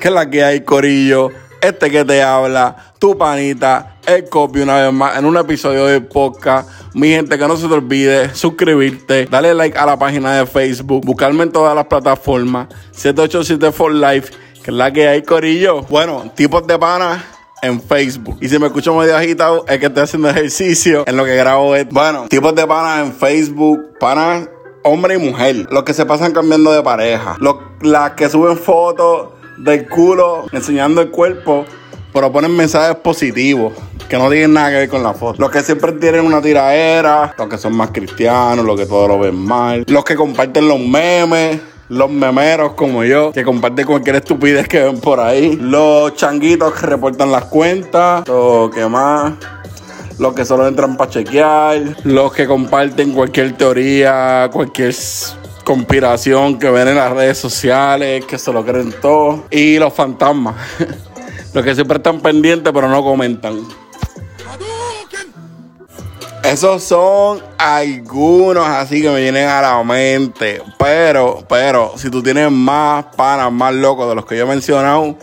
¿Qué es la que hay, Corillo? Este que te habla, tu panita, el copy una vez más en un episodio de podcast. Mi gente, que no se te olvide suscribirte, darle like a la página de Facebook, buscarme en todas las plataformas, 787 for Life, que es la que hay, Corillo. Bueno, tipos de pana en Facebook. Y si me escucho medio agitado, es que estoy haciendo ejercicio en lo que grabo esto. Bueno, tipos de panas en Facebook, panas hombre y mujer. Los que se pasan cambiando de pareja. Los, las que suben fotos del culo enseñando el cuerpo, pero ponen mensajes positivos que no tienen nada que ver con la foto. Los que siempre tienen una tiraera, los que son más cristianos, los que todo lo ven mal, los que comparten los memes. Los memeros como yo, que comparten cualquier estupidez que ven por ahí. Los changuitos que reportan las cuentas. Lo que más los que solo entran para chequear, los que comparten cualquier teoría, cualquier conspiración que ven en las redes sociales, que se lo creen todo, y los fantasmas, los que siempre están pendientes pero no comentan. Esos son algunos así que me vienen a la mente. Pero, pero, si tú tienes más panas, más locos de los que yo he mencionado,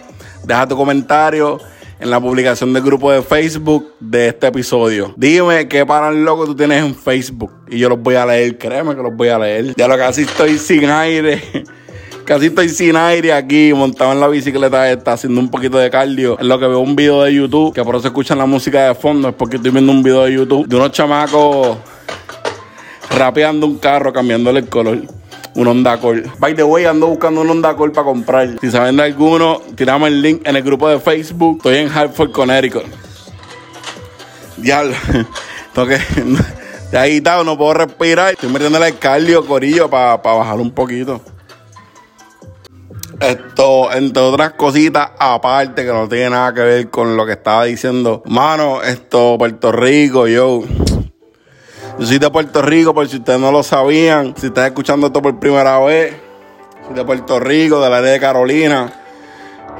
deja tu comentario en la publicación del grupo de Facebook de este episodio. Dime qué panas locos tú tienes en Facebook. Y yo los voy a leer, créeme que los voy a leer. Ya lo casi estoy sin aire. Casi estoy sin aire aquí, montado en la bicicleta esta, haciendo un poquito de cardio. En lo que veo un video de YouTube, que por eso escuchan la música de fondo, es porque estoy viendo un video de YouTube de unos chamacos rapeando un carro, cambiándole el color. Un Honda Accord. By the way, ando buscando un Honda Accord para comprar. Si saben de alguno, tirame el link en el grupo de Facebook. Estoy en Hartford, Connecticut. Diablo. Tengo que... Ya agitado, no puedo respirar. Estoy metiéndole el cardio, corillo, para bajar un poquito. Esto, entre otras cositas aparte que no tiene nada que ver con lo que estaba diciendo. Mano, esto, Puerto Rico, yo. Yo soy de Puerto Rico, por si ustedes no lo sabían. Si estás escuchando esto por primera vez, soy de Puerto Rico, de la área de Carolina.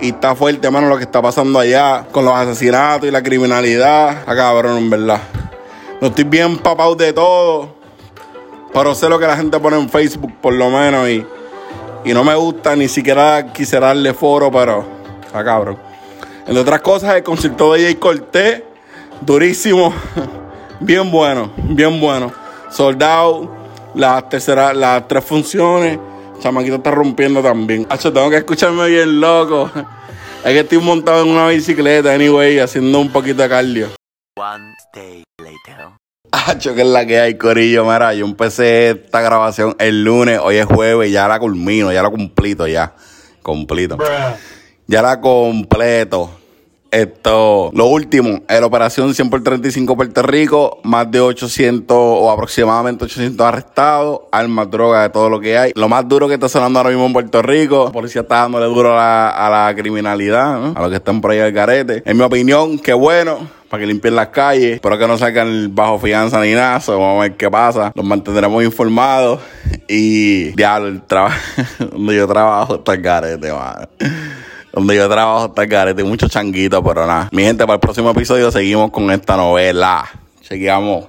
Y está fuerte, mano, lo que está pasando allá con los asesinatos y la criminalidad. Acá, cabrón, en verdad. No estoy bien papado de todo. Pero sé lo que la gente pone en Facebook, por lo menos. Y y no me gusta, ni siquiera quisiera darle foro, pero está cabrón. Entre otras cosas, el concierto de Jay Cortés, durísimo, bien bueno, bien bueno. Soldado, las terceras, las tres funciones, Chamaquito está rompiendo también. Hacho, tengo que escucharme bien loco. Es que estoy montado en una bicicleta, anyway, haciendo un poquito de cardio. One day later. Hacho, que es la que hay, Corillo. Mira, yo empecé esta grabación el lunes, hoy es jueves, ya la culmino, ya la cumplito, ya. Completo. Ya la completo. Esto, lo último, la operación 100 por 35 Puerto Rico, más de 800 o aproximadamente 800 arrestados, armas, drogas, de todo lo que hay. Lo más duro que está sonando ahora mismo en Puerto Rico, la policía está dándole duro a la, criminalidad, a los que están por ahí al garete. En mi opinión, qué bueno, para que limpien las calles. Espero que no salgan bajo fianza ni nada. vamos a ver qué pasa. Los mantendremos informados. Y ya, el trabajo donde yo trabajo está el garete, mano. Donde yo trabajo está el garete. Mucho changuito, pero nada. Mi gente, para el próximo episodio seguimos con esta novela. Chequeamos.